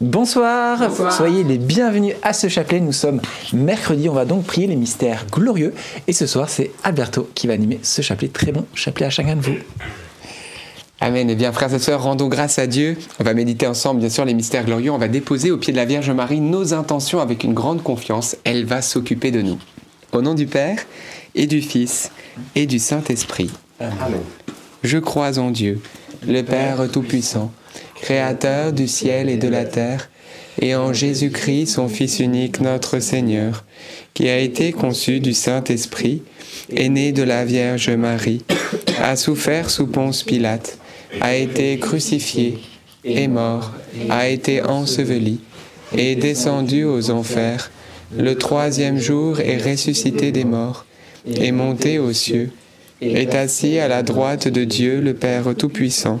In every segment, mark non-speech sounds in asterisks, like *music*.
Bonsoir. soyez les bienvenus à ce chapelet. Nous sommes mercredi, on va donc prier les mystères glorieux. Et ce soir, c'est Alberto qui va animer ce chapelet. Très bon chapelet à chacun de vous. Amen. Eh bien, frères et sœurs, rendons grâce à Dieu. On va méditer ensemble, bien sûr, les mystères glorieux. On va déposer au pied de la Vierge Marie nos intentions avec une grande confiance. Elle va s'occuper de nous. Au nom du Père et du Fils et du Saint-Esprit. Amen. Je crois en Dieu, le Père Tout-Puissant Créateur du ciel et de la terre, et en Jésus-Christ, son Fils unique, notre Seigneur, qui a été conçu du Saint-Esprit, est né de la Vierge Marie, a souffert sous Ponce Pilate, a été crucifié, est mort, a été enseveli, est descendu aux enfers, le troisième jour est ressuscité des morts, est monté aux cieux, est assis à la droite de Dieu le Père Tout-Puissant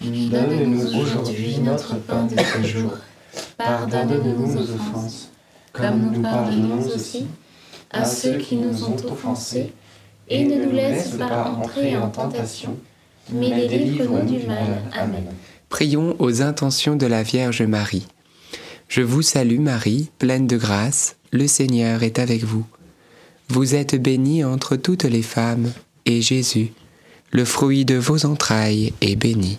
Donne-nous aujourd'hui notre pain de ce jour. Pardonne-nous nos offenses, comme nous pardonnons aussi à ceux qui nous ont offensés, et ne nous laisse pas entrer en tentation, mais délivre-nous du mal. Amen. Prions aux intentions de la Vierge Marie. Je vous salue Marie, pleine de grâce, le Seigneur est avec vous. Vous êtes bénie entre toutes les femmes, et Jésus, le fruit de vos entrailles, est béni.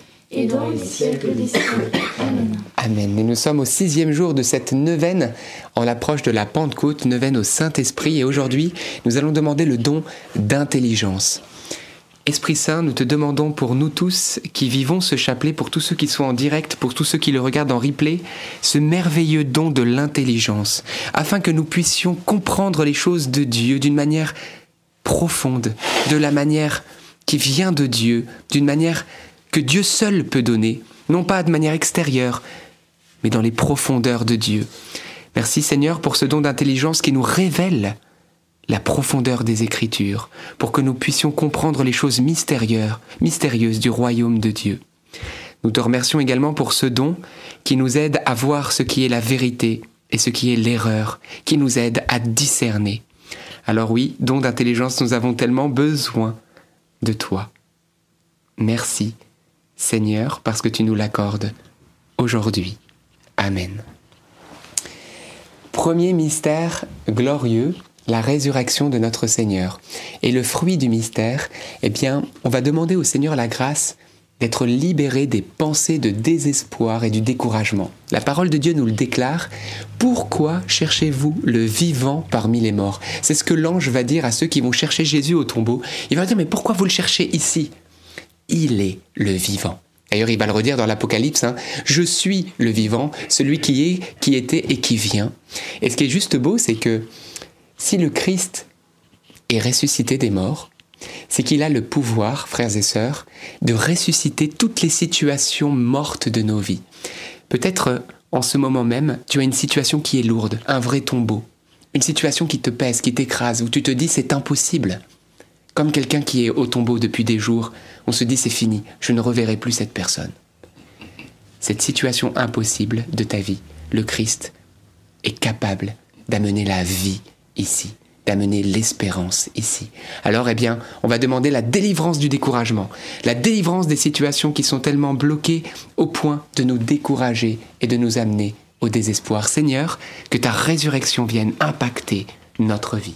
et dans les siècles des. Amen. Et nous sommes au sixième jour de cette neuvaine en l'approche de la Pentecôte, neuvaine au Saint-Esprit. Et aujourd'hui, nous allons demander le don d'intelligence. Esprit Saint, nous te demandons pour nous tous qui vivons ce chapelet, pour tous ceux qui sont en direct, pour tous ceux qui le regardent en replay, ce merveilleux don de l'intelligence, afin que nous puissions comprendre les choses de Dieu d'une manière profonde, de la manière qui vient de Dieu, d'une manière que Dieu seul peut donner, non pas de manière extérieure, mais dans les profondeurs de Dieu. Merci Seigneur pour ce don d'intelligence qui nous révèle la profondeur des Écritures, pour que nous puissions comprendre les choses mystérieuses, mystérieuses du royaume de Dieu. Nous te remercions également pour ce don qui nous aide à voir ce qui est la vérité et ce qui est l'erreur, qui nous aide à discerner. Alors oui, don d'intelligence, nous avons tellement besoin de toi. Merci Seigneur, parce que tu nous l'accordes aujourd'hui. Amen. Premier mystère glorieux, la résurrection de notre Seigneur. Et le fruit du mystère, eh bien, on va demander au Seigneur la grâce d'être libéré des pensées de désespoir et du découragement. La parole de Dieu nous le déclare. Pourquoi cherchez-vous le vivant parmi les morts? C'est ce que l'ange va dire à ceux qui vont chercher Jésus au tombeau. Il va dire, mais pourquoi vous le cherchez ici? Il est le vivant. D'ailleurs, il va le redire dans l'Apocalypse, hein. je suis le vivant, celui qui est, qui était et qui vient. Et ce qui est juste beau, c'est que si le Christ est ressuscité des morts, c'est qu'il a le pouvoir, frères et sœurs, de ressusciter toutes les situations mortes de nos vies. Peut-être euh, en ce moment même, tu as une situation qui est lourde, un vrai tombeau, une situation qui te pèse, qui t'écrase, où tu te dis c'est impossible. Comme quelqu'un qui est au tombeau depuis des jours, on se dit c'est fini, je ne reverrai plus cette personne. Cette situation impossible de ta vie, le Christ est capable d'amener la vie ici, d'amener l'espérance ici. Alors, eh bien, on va demander la délivrance du découragement, la délivrance des situations qui sont tellement bloquées au point de nous décourager et de nous amener au désespoir. Seigneur, que ta résurrection vienne impacter notre vie.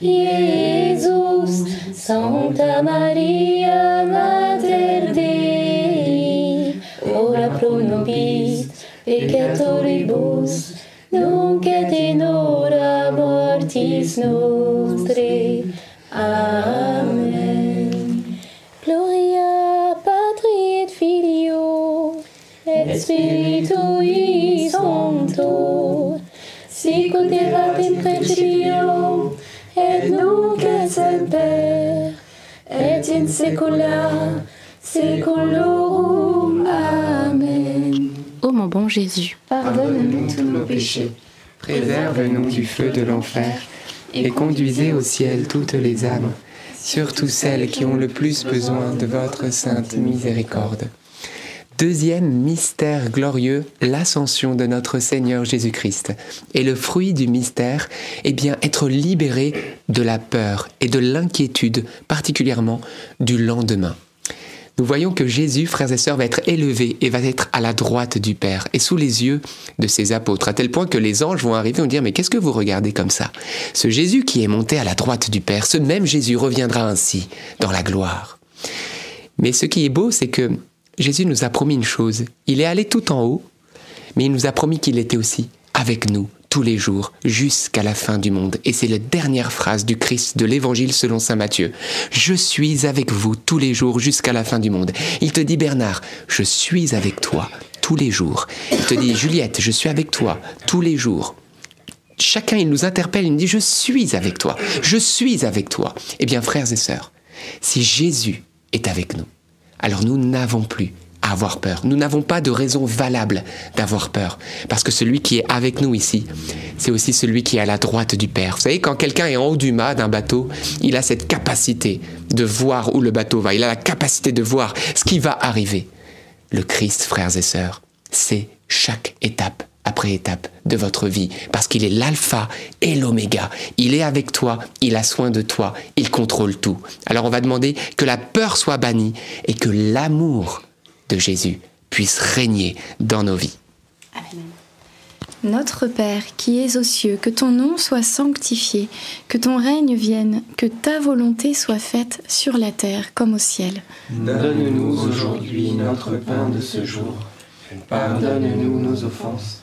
Iesus. Santa Maria, Mater Dei, ora pro nobis peccatoribus, nunc et in mortis nostre. Amen. Gloria Patri et Filio et Spiritui Sancto, sic ut erat in in. Amen. Ô mon bon Jésus, Pardonne-nous tous nos péchés, Préserve-nous du feu de l'enfer et conduisez au ciel toutes les âmes, surtout celles qui ont le plus besoin de votre sainte miséricorde. Deuxième mystère glorieux, l'ascension de notre Seigneur Jésus-Christ. Et le fruit du mystère, eh bien, être libéré de la peur et de l'inquiétude, particulièrement du lendemain. Nous voyons que Jésus, frères et sœurs, va être élevé et va être à la droite du Père et sous les yeux de ses apôtres, à tel point que les anges vont arriver et vont dire, mais qu'est-ce que vous regardez comme ça? Ce Jésus qui est monté à la droite du Père, ce même Jésus reviendra ainsi dans la gloire. Mais ce qui est beau, c'est que Jésus nous a promis une chose. Il est allé tout en haut, mais il nous a promis qu'il était aussi avec nous tous les jours jusqu'à la fin du monde. Et c'est la dernière phrase du Christ de l'Évangile selon Saint Matthieu. Je suis avec vous tous les jours jusqu'à la fin du monde. Il te dit Bernard, je suis avec toi tous les jours. Il te dit Juliette, je suis avec toi tous les jours. Chacun, il nous interpelle, il nous dit, je suis avec toi, je suis avec toi. Eh bien, frères et sœurs, si Jésus est avec nous, alors nous n'avons plus à avoir peur. Nous n'avons pas de raison valable d'avoir peur. Parce que celui qui est avec nous ici, c'est aussi celui qui est à la droite du Père. Vous savez, quand quelqu'un est en haut du mât d'un bateau, il a cette capacité de voir où le bateau va. Il a la capacité de voir ce qui va arriver. Le Christ, frères et sœurs, c'est chaque étape après étape de votre vie, parce qu'il est l'alpha et l'oméga. Il est avec toi, il a soin de toi, il contrôle tout. Alors on va demander que la peur soit bannie et que l'amour de Jésus puisse régner dans nos vies. Amen. Notre Père qui es aux cieux, que ton nom soit sanctifié, que ton règne vienne, que ta volonté soit faite sur la terre comme au ciel. Donne-nous aujourd'hui notre pain de ce jour. Pardonne-nous nos offenses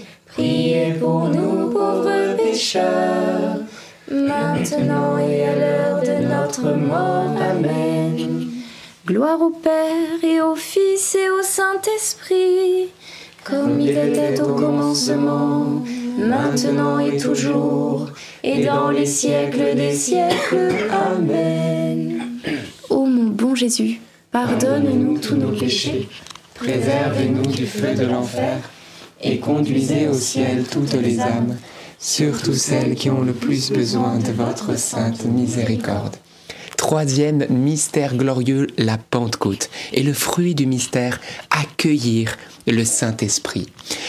priez pour nous pauvres pécheurs, maintenant et à l'heure de notre mort. Amen. Gloire au Père et au Fils et au Saint-Esprit, Comme il était au commencement, maintenant et toujours, et dans les siècles des siècles. Amen. Ô mon bon Jésus, Pardonne-nous tous nos péchés, préservez-nous du feu de l'enfer, et conduisez au ciel toutes les âmes, surtout celles qui ont le plus besoin de votre sainte miséricorde. troisième mystère glorieux, la Pentecôte. Et le fruit du mystère, accueillir le Saint-Esprit.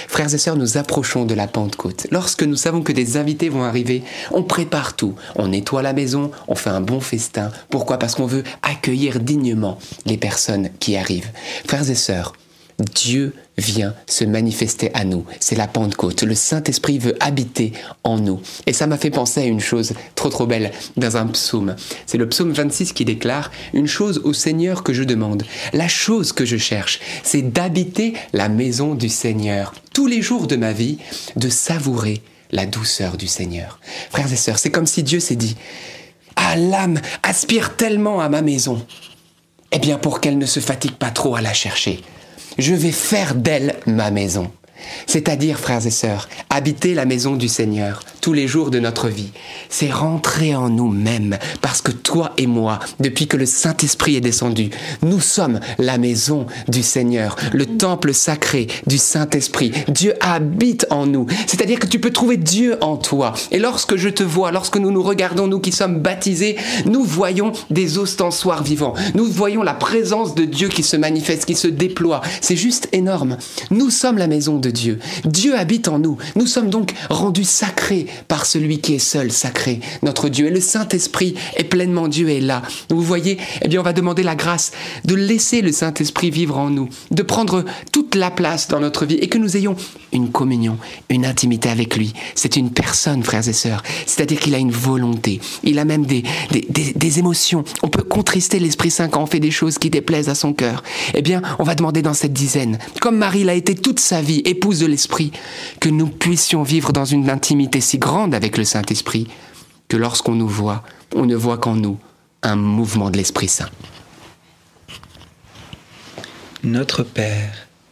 Frères et sœurs, nous approchons de la Pentecôte. Lorsque nous savons que des invités vont arriver, on prépare tout. On nettoie la maison, on fait un bon festin. Pourquoi? Parce qu'on veut accueillir dignement les personnes qui arrivent. Frères et sœurs, Dieu vient se manifester à nous. C'est la Pentecôte. Le Saint-Esprit veut habiter en nous. Et ça m'a fait penser à une chose trop trop belle dans un psaume. C'est le psaume 26 qui déclare Une chose au Seigneur que je demande, la chose que je cherche, c'est d'habiter la maison du Seigneur. Tous les jours de ma vie, de savourer la douceur du Seigneur. Frères et sœurs, c'est comme si Dieu s'est dit Ah, l'âme aspire tellement à ma maison. Eh bien, pour qu'elle ne se fatigue pas trop à la chercher je vais faire d'elle ma maison. C'est-à-dire, frères et sœurs, habiter la maison du Seigneur tous les jours de notre vie, c'est rentrer en nous-mêmes, parce que toi et moi, depuis que le Saint-Esprit est descendu, nous sommes la maison du Seigneur, le temple sacré du Saint-Esprit. Dieu habite en nous, c'est-à-dire que tu peux trouver Dieu en toi. Et lorsque je te vois, lorsque nous nous regardons, nous qui sommes baptisés, nous voyons des ostensoirs vivants, nous voyons la présence de Dieu qui se manifeste, qui se déploie. C'est juste énorme. Nous sommes la maison de Dieu. Dieu habite en nous. Nous sommes donc rendus sacrés par celui qui est seul sacré, notre Dieu. Et le Saint-Esprit est pleinement Dieu et là. Vous voyez, eh bien, on va demander la grâce de laisser le Saint-Esprit vivre en nous, de prendre la place dans notre vie et que nous ayons une communion, une intimité avec lui. C'est une personne, frères et sœurs. C'est-à-dire qu'il a une volonté. Il a même des, des, des émotions. On peut contrister l'Esprit Saint quand on fait des choses qui déplaisent à son cœur. Eh bien, on va demander dans cette dizaine, comme Marie l'a été toute sa vie, épouse de l'Esprit, que nous puissions vivre dans une intimité si grande avec le Saint-Esprit que lorsqu'on nous voit, on ne voit qu'en nous un mouvement de l'Esprit Saint. Notre Père,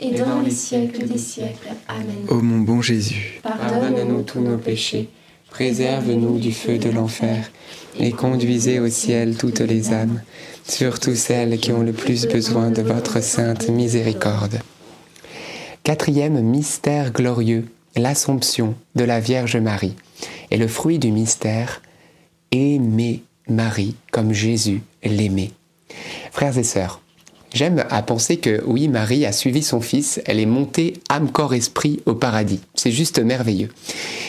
et dans les siècles des siècles. Amen. Ô mon bon Jésus, Pardonne-nous tous nos péchés, préserve-nous du feu de l'enfer, et conduisez au ciel toutes les âmes, surtout celles qui ont le plus besoin de votre sainte miséricorde. Quatrième mystère glorieux, l'Assomption de la Vierge Marie. Et le fruit du mystère, aimer Marie comme Jésus l'aimait. Frères et sœurs, j'aime à penser que oui, Marie a suivi son fils, elle est montée âme, corps, esprit au paradis. C'est juste merveilleux.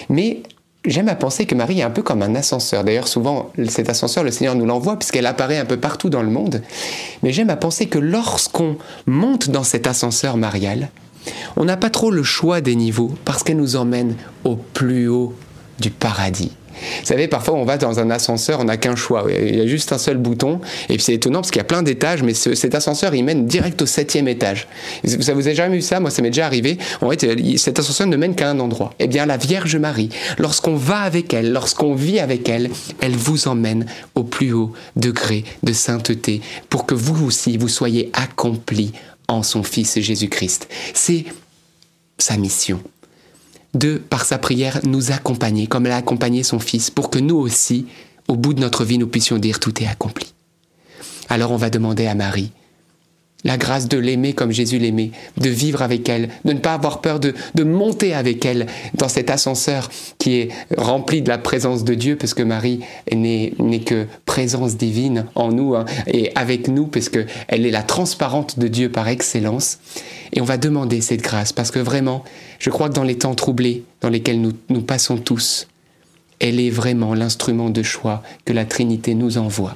Mais J'aime à penser que Marie est un peu comme un ascenseur. D'ailleurs, souvent, cet ascenseur, le Seigneur nous l'envoie puisqu'elle apparaît un peu partout dans le monde. Mais j'aime à penser que lorsqu'on monte dans cet ascenseur marial, on n'a pas trop le choix des niveaux parce qu'elle nous emmène au plus haut du paradis. Vous savez, parfois on va dans un ascenseur, on n'a qu'un choix. Il y a juste un seul bouton. Et puis c'est étonnant parce qu'il y a plein d'étages, mais ce- cet ascenseur, il mène direct au septième étage. Ça vous a jamais vu ça? Moi, ça m'est déjà arrivé. En fait, cet ascenseur ne mène qu'à un endroit. Eh bien, la Vierge Marie, lorsqu'on va avec elle, lorsqu'on vit avec elle, elle vous emmène au plus haut degré de sainteté pour que vous aussi, vous soyez accomplis en son Fils Jésus-Christ. C'est sa mission de, par sa prière, nous accompagner, comme elle a accompagné son Fils, pour que nous aussi, au bout de notre vie, nous puissions dire tout est accompli. Alors on va demander à Marie la grâce de l'aimer comme Jésus l'aimait, de vivre avec elle, de ne pas avoir peur de, de monter avec elle dans cet ascenseur qui est rempli de la présence de Dieu, parce que Marie n'est que présence divine en nous hein, et avec nous, parce qu'elle est la transparente de Dieu par excellence. Et on va demander cette grâce, parce que vraiment, je crois que dans les temps troublés dans lesquels nous, nous passons tous, elle est vraiment l'instrument de choix que la Trinité nous envoie.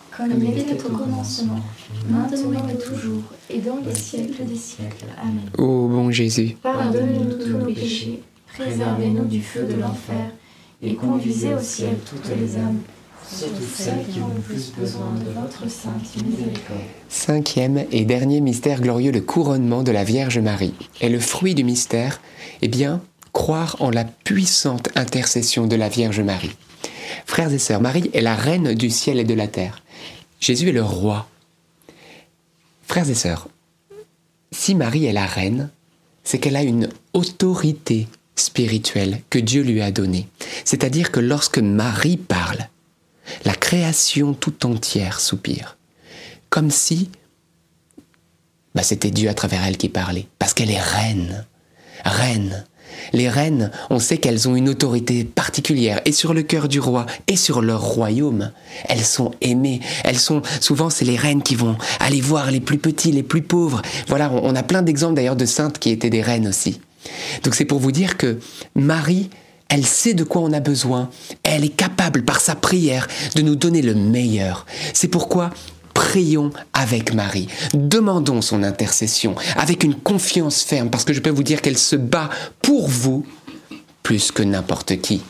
Comme il était au commencement, maintenant et toujours, et dans les siècles des siècles. Amen. Ô bon Jésus, Pardonnez-nous tous nos péchés, préservez-nous du feu de l'enfer, et conduisez au ciel toutes les âmes, surtout celles qui ont le plus besoin de votre sainte miséricorde. Cinquième et dernier mystère glorieux, le couronnement de la Vierge Marie. Et le fruit du mystère, eh bien, croire en la puissante intercession de la Vierge Marie. Frères et sœurs, Marie est la reine du ciel et de la terre. Jésus est le roi. Frères et sœurs, si Marie est la reine, c'est qu'elle a une autorité spirituelle que Dieu lui a donnée. C'est-à-dire que lorsque Marie parle, la création tout entière soupire. Comme si bah, c'était Dieu à travers elle qui parlait, parce qu'elle est reine. Reine. Les reines, on sait qu'elles ont une autorité particulière, et sur le cœur du roi, et sur leur royaume. Elles sont aimées. Elles sont, souvent, c'est les reines qui vont aller voir les plus petits, les plus pauvres. Voilà, on a plein d'exemples d'ailleurs de saintes qui étaient des reines aussi. Donc c'est pour vous dire que Marie, elle sait de quoi on a besoin. Elle est capable, par sa prière, de nous donner le meilleur. C'est pourquoi prions avec Marie. Demandons son intercession avec une confiance ferme, parce que je peux vous dire qu'elle se bat pour vous plus que n'importe qui.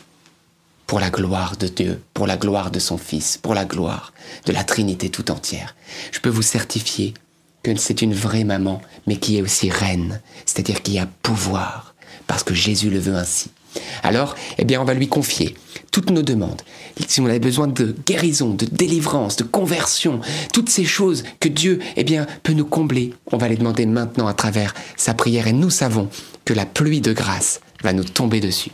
Pour la gloire de Dieu, pour la gloire de son Fils, pour la gloire de la Trinité tout entière. Je peux vous certifier que c'est une vraie maman, mais qui est aussi reine, c'est-à-dire qui a pouvoir, parce que Jésus le veut ainsi. Alors, eh bien, on va lui confier toutes nos demandes. Si on a besoin de guérison, de délivrance, de conversion, toutes ces choses que Dieu, eh bien, peut nous combler, on va les demander maintenant à travers sa prière et nous savons que la pluie de grâce va nous tomber dessus.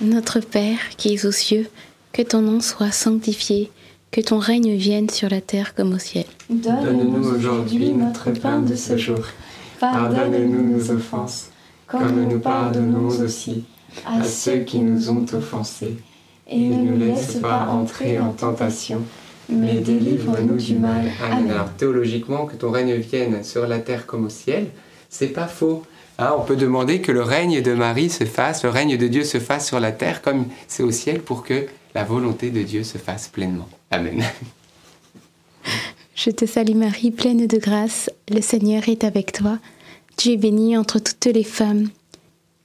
Notre Père qui es aux cieux, que ton nom soit sanctifié, que ton règne vienne sur la terre comme au ciel. Donne-nous aujourd'hui notre pain de ce jour. Pardonne-nous nos offenses, comme nous pardonnons aussi à ceux qui nous ont offensés. Et ne nous laisse pas entrer en tentation, mais délivre-nous du mal. Amen. Alors théologiquement, que ton règne vienne sur la terre comme au ciel, c'est pas faux. Hein, on peut demander que le règne de Marie se fasse, le règne de Dieu se fasse sur la terre comme c'est au ciel pour que la volonté de Dieu se fasse pleinement. Amen. *laughs* Je te salue Marie, pleine de grâce, le Seigneur est avec toi. Tu es bénie entre toutes les femmes,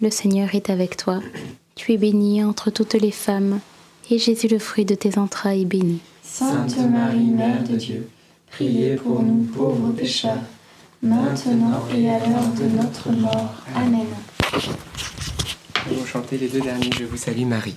le Seigneur est avec toi. Tu es bénie entre toutes les femmes, et Jésus, le fruit de tes entrailles, est béni. Sainte Marie, Mère de Dieu, priez pour nous pauvres pécheurs, maintenant et à l'heure de notre mort. Amen. Nous allons chanter les deux derniers Je vous salue Marie.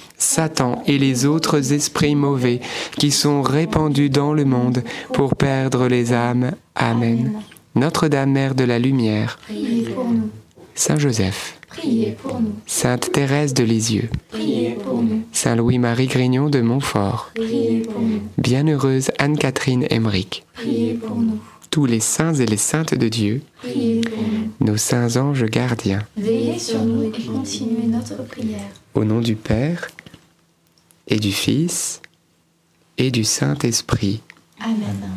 Satan et les autres esprits mauvais qui sont répandus dans le monde pour perdre les âmes. Amen. Notre-Dame, Mère de la Lumière, Priez pour nous. Saint Joseph, Priez pour nous. Sainte Thérèse de Lisieux, Priez pour nous. Saint Louis-Marie Grignon de Montfort, Priez pour nous. Bienheureuse Anne-Catherine Emmerich, Priez pour nous. tous les saints et les saintes de Dieu, Priez pour nous. nos saints anges gardiens, Veillez sur nous et continuez notre prière. au nom du Père et du Fils et du Saint-Esprit. Amen.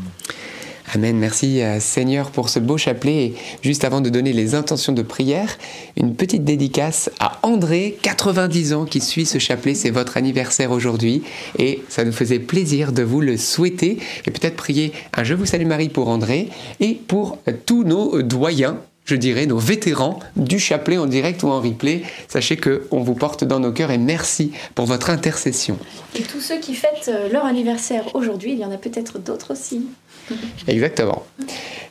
Amen. Merci euh, Seigneur pour ce beau chapelet. Et juste avant de donner les intentions de prière, une petite dédicace à André, 90 ans, qui suit ce chapelet. C'est votre anniversaire aujourd'hui et ça nous faisait plaisir de vous le souhaiter et peut-être prier un Je vous salue Marie pour André et pour tous nos doyens. Je dirais nos vétérans du chapelet en direct ou en replay. Sachez que on vous porte dans nos cœurs et merci pour votre intercession. Et tous ceux qui fêtent euh, leur anniversaire aujourd'hui, il y en a peut-être d'autres aussi. *laughs* Exactement.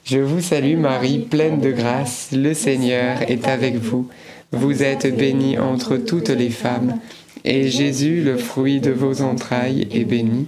Je vous salue Marie, pleine de grâce, le Seigneur est avec vous. Vous êtes bénie entre toutes les femmes, et Jésus, le fruit de vos entrailles, est béni.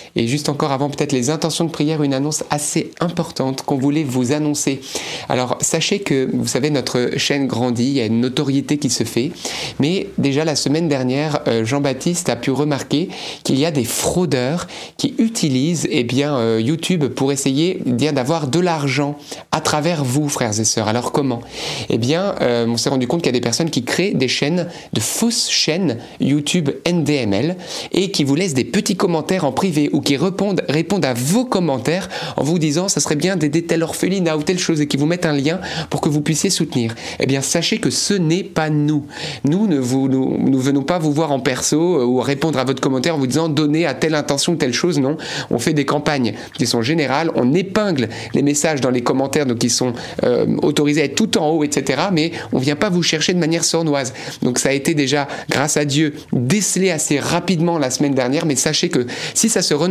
Et juste encore avant peut-être les intentions de prière, une annonce assez importante qu'on voulait vous annoncer. Alors sachez que, vous savez, notre chaîne grandit, il y a une notoriété qui se fait, mais déjà la semaine dernière, euh, Jean-Baptiste a pu remarquer qu'il y a des fraudeurs qui utilisent eh bien, euh, YouTube pour essayer eh d'avoir de l'argent à travers vous, frères et sœurs. Alors comment? Eh bien, euh, on s'est rendu compte qu'il y a des personnes qui créent des chaînes, de fausses chaînes YouTube NDML et qui vous laissent des petits commentaires en privé ou qui répondent, répondent à vos commentaires en vous disant ça serait bien d'aider telle orpheline ou telle chose et qui vous mettent un lien pour que vous puissiez soutenir. Eh bien, sachez que ce n'est pas nous. Nous ne vous, nous, nous venons pas vous voir en perso euh, ou répondre à votre commentaire en vous disant donnez à telle intention telle chose. Non, on fait des campagnes qui sont générales. On épingle les messages dans les commentaires donc qui sont euh, autorisés à être tout en haut, etc. Mais on vient pas vous chercher de manière sournoise. Donc ça a été déjà, grâce à Dieu, décelé assez rapidement la semaine dernière. Mais sachez que si ça se renouvelle,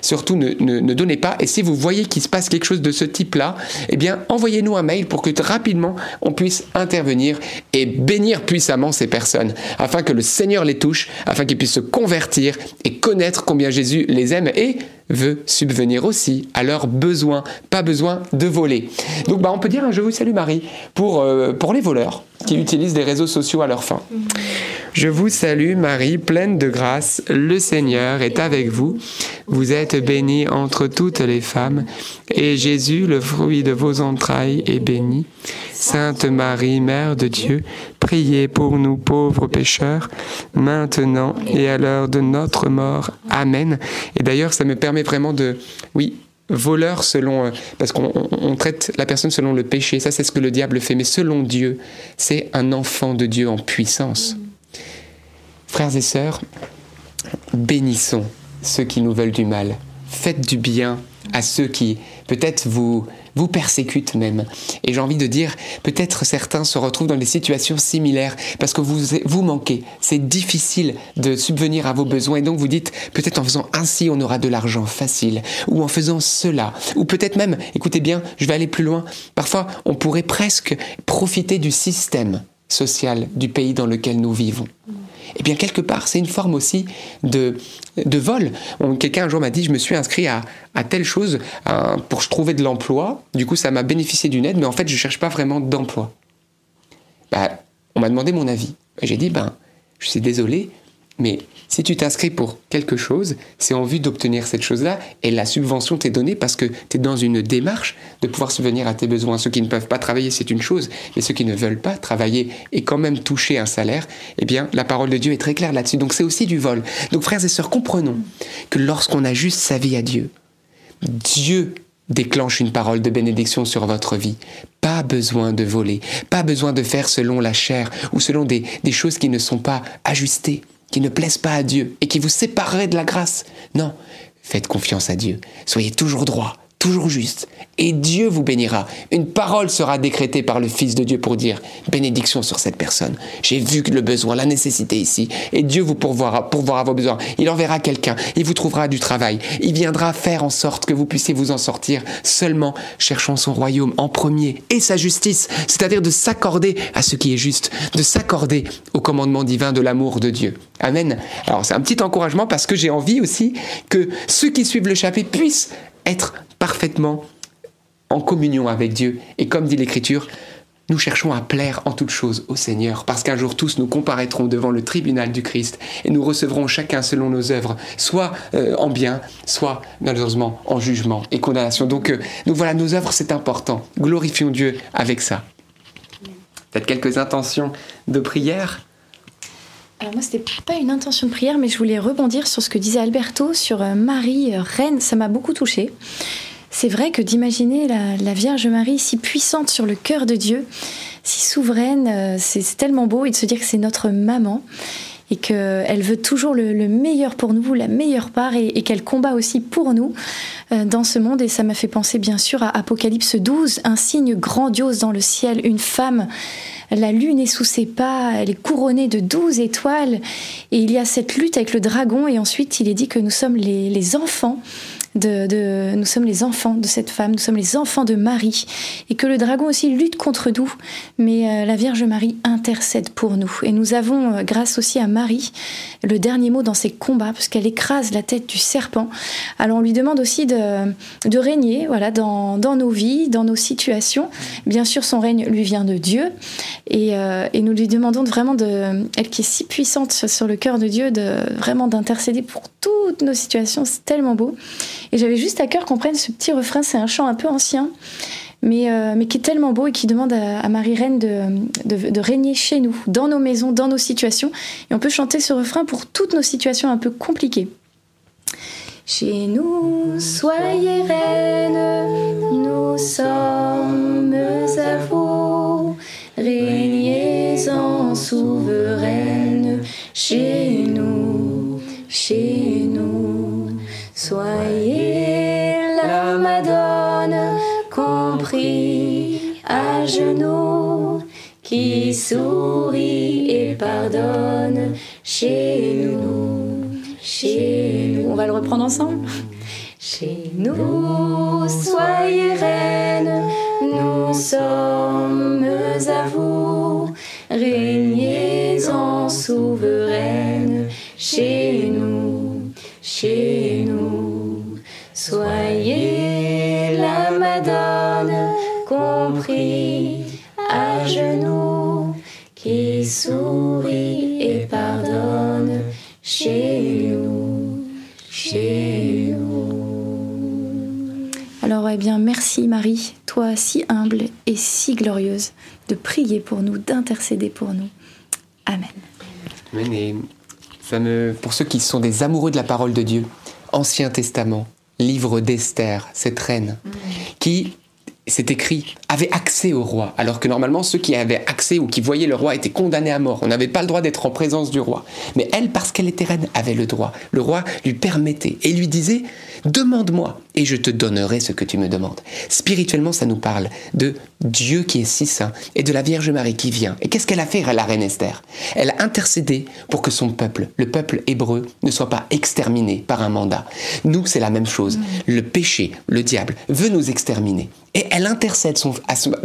surtout ne, ne, ne donnez pas. Et si vous voyez qu'il se passe quelque chose de ce type-là, eh bien envoyez-nous un mail pour que rapidement on puisse intervenir et bénir puissamment ces personnes, afin que le Seigneur les touche, afin qu'ils puissent se convertir et connaître combien Jésus les aime et veut subvenir aussi à leurs besoins, pas besoin de voler. Donc bah, on peut dire un Je vous salue Marie pour, euh, pour les voleurs qui utilisent les réseaux sociaux à leur fin. Je vous salue Marie, pleine de grâce, le Seigneur est avec vous. Vous êtes bénie entre toutes les femmes, et Jésus, le fruit de vos entrailles, est béni. Sainte Marie, Mère de Dieu, priez pour nous pauvres pécheurs, maintenant et à l'heure de notre mort. Amen. Et d'ailleurs, ça me permet vraiment de, oui, voleur selon, euh, parce qu'on on- on traite la personne selon le péché, ça c'est ce que le diable fait, mais selon Dieu, c'est un enfant de Dieu en puissance. Frères et sœurs, bénissons ceux qui nous veulent du mal. Faites du bien à ceux qui peut-être vous vous persécutent même. Et j'ai envie de dire, peut-être certains se retrouvent dans des situations similaires parce que vous vous manquez. C'est difficile de subvenir à vos besoins et donc vous dites peut-être en faisant ainsi on aura de l'argent facile ou en faisant cela ou peut-être même, écoutez bien, je vais aller plus loin. Parfois, on pourrait presque profiter du système social du pays dans lequel nous vivons. Eh bien, quelque part, c'est une forme aussi de, de vol. Quelqu'un un jour m'a dit, je me suis inscrit à, à telle chose pour trouver de l'emploi. Du coup, ça m'a bénéficié d'une aide, mais en fait, je ne cherche pas vraiment d'emploi. Bah, on m'a demandé mon avis. J'ai dit, ben, je suis désolé, mais si tu t'inscris pour quelque chose, c'est en vue d'obtenir cette chose-là, et la subvention t'est donnée parce que tu es dans une démarche de pouvoir subvenir à tes besoins. Ceux qui ne peuvent pas travailler, c'est une chose, mais ceux qui ne veulent pas travailler et quand même toucher un salaire, eh bien, la parole de Dieu est très claire là-dessus. Donc c'est aussi du vol. Donc frères et sœurs, comprenons que lorsqu'on ajuste sa vie à Dieu, Dieu déclenche une parole de bénédiction sur votre vie. Pas besoin de voler, pas besoin de faire selon la chair ou selon des, des choses qui ne sont pas ajustées, qui ne plaisent pas à Dieu et qui vous sépareraient de la grâce. Non, faites confiance à Dieu. Soyez toujours droit, toujours juste. Et Dieu vous bénira. Une parole sera décrétée par le Fils de Dieu pour dire bénédiction sur cette personne. J'ai vu le besoin, la nécessité ici. Et Dieu vous pourvoira, pourvoira vos besoins. Il enverra quelqu'un. Il vous trouvera du travail. Il viendra faire en sorte que vous puissiez vous en sortir. Seulement cherchons son royaume en premier et sa justice. C'est-à-dire de s'accorder à ce qui est juste, de s'accorder au commandement divin de l'amour de Dieu. Amen. Alors c'est un petit encouragement parce que j'ai envie aussi que ceux qui suivent le chapitre puissent être parfaitement en communion avec Dieu. Et comme dit l'Écriture, nous cherchons à plaire en toutes choses au Seigneur, parce qu'un jour tous nous comparaîtrons devant le tribunal du Christ et nous recevrons chacun selon nos œuvres, soit euh, en bien, soit malheureusement en jugement et condamnation. Donc, euh, voilà, nos œuvres c'est important. Glorifions Dieu avec ça. Peut-être quelques intentions de prière Alors moi, c'était pas une intention de prière, mais je voulais rebondir sur ce que disait Alberto sur euh, Marie, euh, reine. Ça m'a beaucoup touchée. C'est vrai que d'imaginer la, Vierge Marie si puissante sur le cœur de Dieu, si souveraine, euh, c'est tellement beau et de se dire que c'est notre maman et qu'elle veut toujours le, le meilleur pour nous, la meilleure part et, qu'elle combat aussi pour nous euh, dans ce monde. Et ça m'a fait penser bien sûr à Apocalypse 12, un signe grandiose dans le ciel, une femme. La lune est sous ses pas, elle est couronnée de douze étoiles, et il y a cette lutte avec le dragon, et ensuite il est dit que nous sommes les enfants nous sommes les enfants de cette femme, nous sommes les enfants de Marie, et que le dragon aussi lutte contre nous, mais euh, la Vierge Marie intercède pour nous. Et nous avons, euh, grâce aussi à Marie, le dernier mot dans ses combats, parce qu'elle écrase la tête du serpent. Alors on lui demande aussi de, régner voilà, dans, nos vies, dans nos situations. Bien sûr, son règne lui vient de Dieu, et, euh, nous lui demandons de vraiment, elle qui est si puissante sur- sur le cœur de Dieu, de vraiment d'intercéder pour toutes nos situations. C'est tellement beau. Et j'avais juste à cœur qu'on prenne ce petit refrain, c'est un chant un peu ancien, mais, euh, mais qui est tellement beau et qui demande à, Marie-Reine de, de, régner chez nous, dans nos maisons, dans nos situations. Et on peut chanter ce refrain pour toutes nos situations un peu compliquées. Chez nous, soyez reine, nous sommes à vous. Régnez en souveraine chez nous, à genoux, qui sourit et pardonne chez nous, chez nous. On va le reprendre ensemble. Chez nous, soyez reine, nous sommes merci Marie, toi si humble et si glorieuse, de prier pour nous, d'intercéder pour nous. Amen. Amen. Ça me, pour ceux qui sont des amoureux de la parole de Dieu, Ancien Testament, livre d'Esther, cette reine, qui, c'est écrit, avait accès au roi, alors que normalement ceux qui avaient accès ou qui voyaient le roi étaient condamnés à mort. On n'avait pas le droit d'être en présence du roi. Mais elle, parce qu'elle était reine, avait le droit. Le roi lui permettait et lui disait, demande-moi et je te donnerai ce que tu me demandes. Spirituellement, ça nous parle de Dieu qui est si saint et de la Vierge Marie qui vient. Et qu'est-ce qu'elle a fait, la reine Esther? Elle a intercédé pour que son peuple, le peuple hébreu, ne soit pas exterminé par un mandat. Nous, c'est la même chose. Le péché, le diable, veut nous exterminer. Et elle intercède son-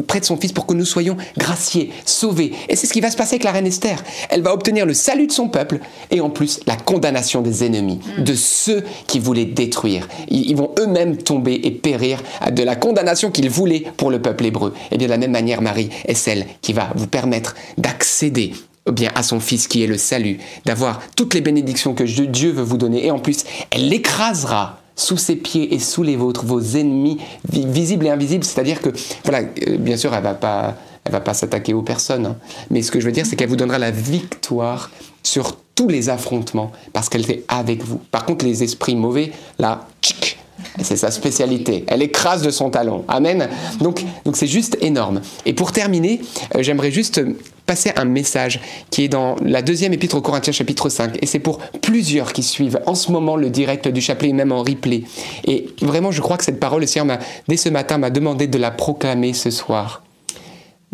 près de son fils pour que nous soyons graciés, sauvés. Et c'est ce qui va se passer avec la reine Esther. Elle va obtenir le salut de son peuple et en plus la condamnation des ennemis, de ceux qui voulaient détruire. Ils, ils vont eux-mêmes tomber et périr de la condamnation qu'ils voulaient pour le peuple hébreu. Et bien de la même manière, Marie est celle qui va vous permettre d'accéder eh bien à son fils qui est le salut, d'avoir toutes les bénédictions que Dieu veut vous donner. Et en plus, elle l'écrasera sous ses pieds et sous les vôtres, vos ennemis vi- visibles et invisibles. C'est-à-dire que, voilà, euh, bien sûr, elle va pas, elle va pas s'attaquer aux personnes. hein. Mais ce que je veux dire, c'est qu'elle vous donnera la victoire sur tous les affrontements parce qu'elle est avec vous. Par contre, les esprits mauvais, là, tchic, C'est sa spécialité. Elle écrase de son talon. Amen. Donc, donc c'est juste énorme. Et pour terminer, euh, j'aimerais juste passer un message qui est dans la deuxième épître aux Corinthiens chapitre 5 et c'est pour plusieurs qui suivent en ce moment le direct du chapelet même en replay et vraiment je crois que cette parole le Seigneur dès ce matin m'a demandé de la proclamer ce soir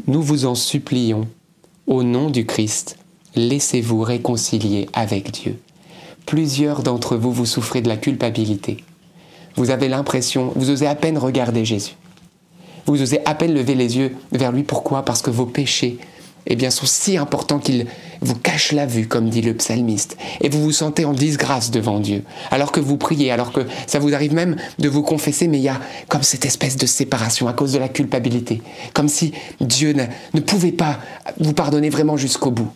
nous vous en supplions au nom du Christ laissez-vous réconcilier avec Dieu plusieurs d'entre vous vous souffrez de la culpabilité vous avez l'impression vous osez à peine regarder Jésus. Vous osez à peine lever les yeux vers lui. Pourquoi? Parce que vos péchés eh bien, sont si importants qu'ils vous cachent la vue, comme dit le psalmiste, et vous vous sentez en disgrâce devant Dieu, alors que vous priez, alors que ça vous arrive même de vous confesser, mais il y a comme cette espèce de séparation à cause de la culpabilité, comme si Dieu ne, ne pouvait pas vous pardonner vraiment jusqu'au bout.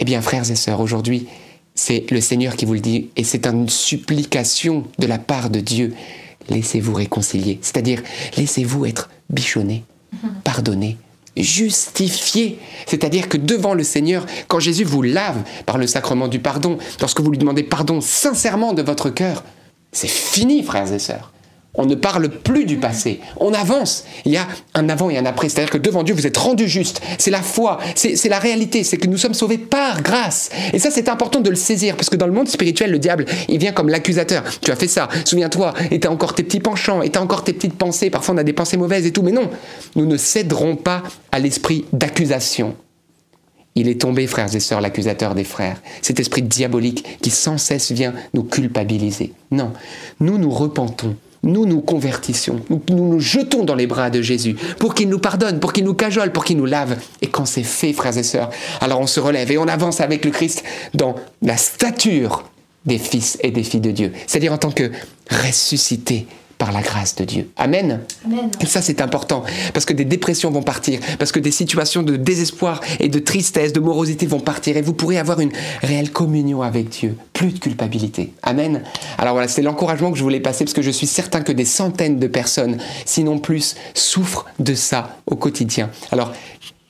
Eh bien, frères et sœurs, aujourd'hui, c'est le Seigneur qui vous le dit, et c'est une supplication de la part de Dieu. Laissez-vous réconcilier, c'est-à-dire laissez-vous être bichonné, pardonné, justifié. C'est-à-dire que devant le Seigneur, quand Jésus vous lave par le sacrement du pardon, lorsque vous lui demandez pardon sincèrement de votre cœur, c'est fini, frères et sœurs. On ne parle plus du passé. On avance. Il y a un avant et un après. C'est-à-dire que devant Dieu, vous êtes rendu juste. C'est la foi. C'est la réalité. C'est que nous sommes sauvés par grâce. Et ça, c'est important de le saisir. Parce que dans le monde spirituel, le diable, il vient comme l'accusateur. Tu as fait ça. Souviens-toi. Et t'as encore tes petits penchants. Et t'as encore tes petites pensées. Parfois, on a des pensées mauvaises et tout. Mais non. Nous ne céderons pas à l'esprit d'accusation. Il est tombé, frères et sœurs, l'accusateur des frères. Cet esprit diabolique qui sans cesse vient nous culpabiliser. Non. Nous nous repentons nous nous convertissons, nous, nous, nous jetons dans les bras de Jésus pour qu'il nous pardonne, pour qu'il nous cajole, pour qu'il nous lave. Et quand c'est fait, frères et sœurs, alors on se relève et on avance avec le Christ dans la stature des fils et des filles de Dieu, c'est-à-dire en tant que ressuscités par la grâce de Dieu. Amen. Amen. Et ça, c'est important, parce que des dépressions vont partir, parce que des situations de désespoir et de tristesse, de morosité vont partir, et vous pourrez avoir une réelle communion avec Dieu, plus de culpabilité. Amen. Alors voilà, c'est l'encouragement que je voulais passer, parce que je suis certain que des centaines de personnes, sinon plus, souffrent de ça au quotidien. Alors,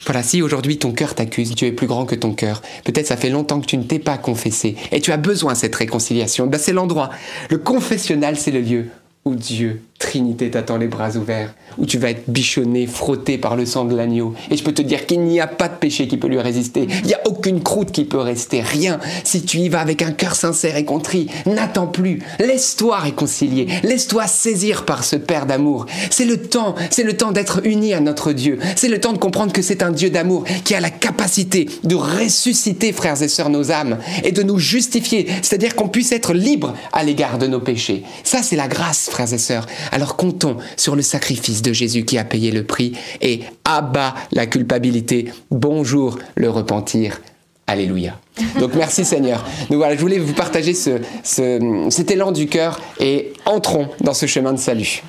voilà, si aujourd'hui ton cœur t'accuse, Dieu est plus grand que ton cœur. Peut-être ça fait longtemps que tu ne t'es pas confessé et tu as besoin de cette réconciliation. Ben, c'est l'endroit. Le confessionnal, c'est le lieu où Dieu, Trinité, t'attend les bras ouverts, où tu vas être bichonné, frotté par le sang de l'agneau. Et je peux te dire qu'il n'y a pas de péché qui peut lui résister. Il n'y a aucune croûte qui peut rester, rien. Si tu y vas avec un cœur sincère et contrit, n'attends plus. Laisse-toi réconcilier. Laisse-toi saisir par ce Père d'amour. C'est le temps, c'est le temps d'être uni à notre Dieu. C'est le temps de comprendre que c'est un Dieu d'amour qui a la capacité de ressusciter, frères et sœurs, nos âmes et de nous justifier. C'est-à-dire qu'on puisse être libre à l'égard de nos péchés. Ça, c'est la grâce, frères et sœurs. Alors comptons sur le sacrifice de Jésus qui a payé le prix et abat la culpabilité. Bonjour le repentir. Alléluia. Donc merci Seigneur. Donc voilà, je voulais vous partager ce, ce, cet élan du cœur et entrons dans ce chemin de salut.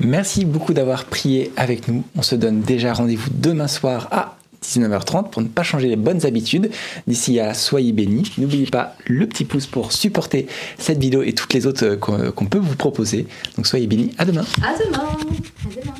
Merci beaucoup d'avoir prié avec nous. On se donne déjà rendez-vous demain soir à 19h30 pour ne pas changer les bonnes habitudes. D'ici à soyez bénis. N'oubliez pas le petit pouce pour supporter cette vidéo et toutes les autres qu'on qu'on peut vous proposer. Donc soyez bénis. À demain. À demain. À demain.